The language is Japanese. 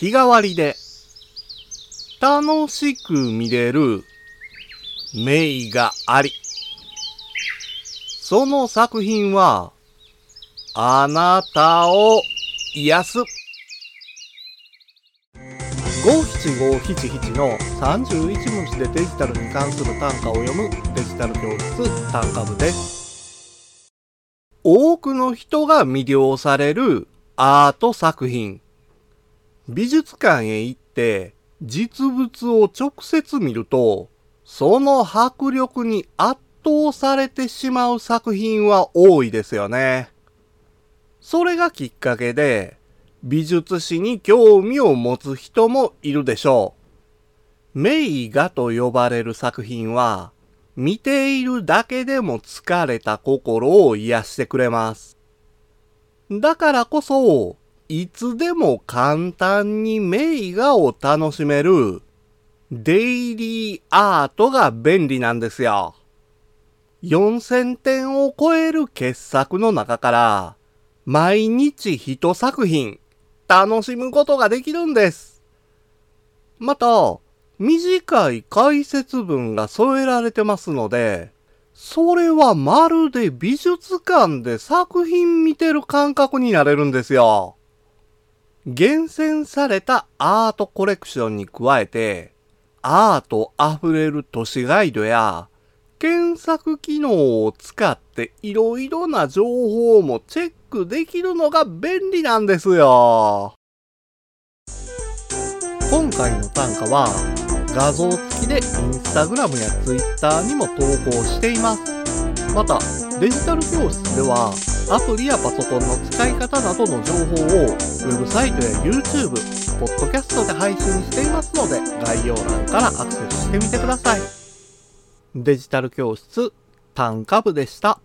日替わりで楽しく見れる名があり。その作品はあなたを癒す。五七五七七の31文字でデジタルに関する単価を読むデジタル教室単価部です。多くの人が魅了されるアート作品。美術館へ行って実物を直接見ると、その迫力に圧倒されてしまう作品は多いですよね。それがきっかけで、美術史に興味を持つ人もいるでしょう。名画と呼ばれる作品は、見ているだけでも疲れた心を癒してくれます。だからこそ、いつでも簡単に名画を楽しめるデイリーアートが便利なんですよ。4000点を超える傑作の中から、毎日一作品楽しむことができるんです。また、短い解説文が添えられてますので、それはまるで美術館で作品見てる感覚になれるんですよ。厳選されたアートコレクションに加えて、アート溢れる都市ガイドや、検索機能を使っていろいろな情報もチェックできるのが便利なんですよ。今回の単価は画像付きでインスタグラムやツイッターにも投稿しています。また、デジタル教室ではアプリやパソコンの使い方などの情報をウェブサイトや YouTube、ポッドキャストで配信していますので概要欄からアクセスしてみてください。デジタル教室単価部でした。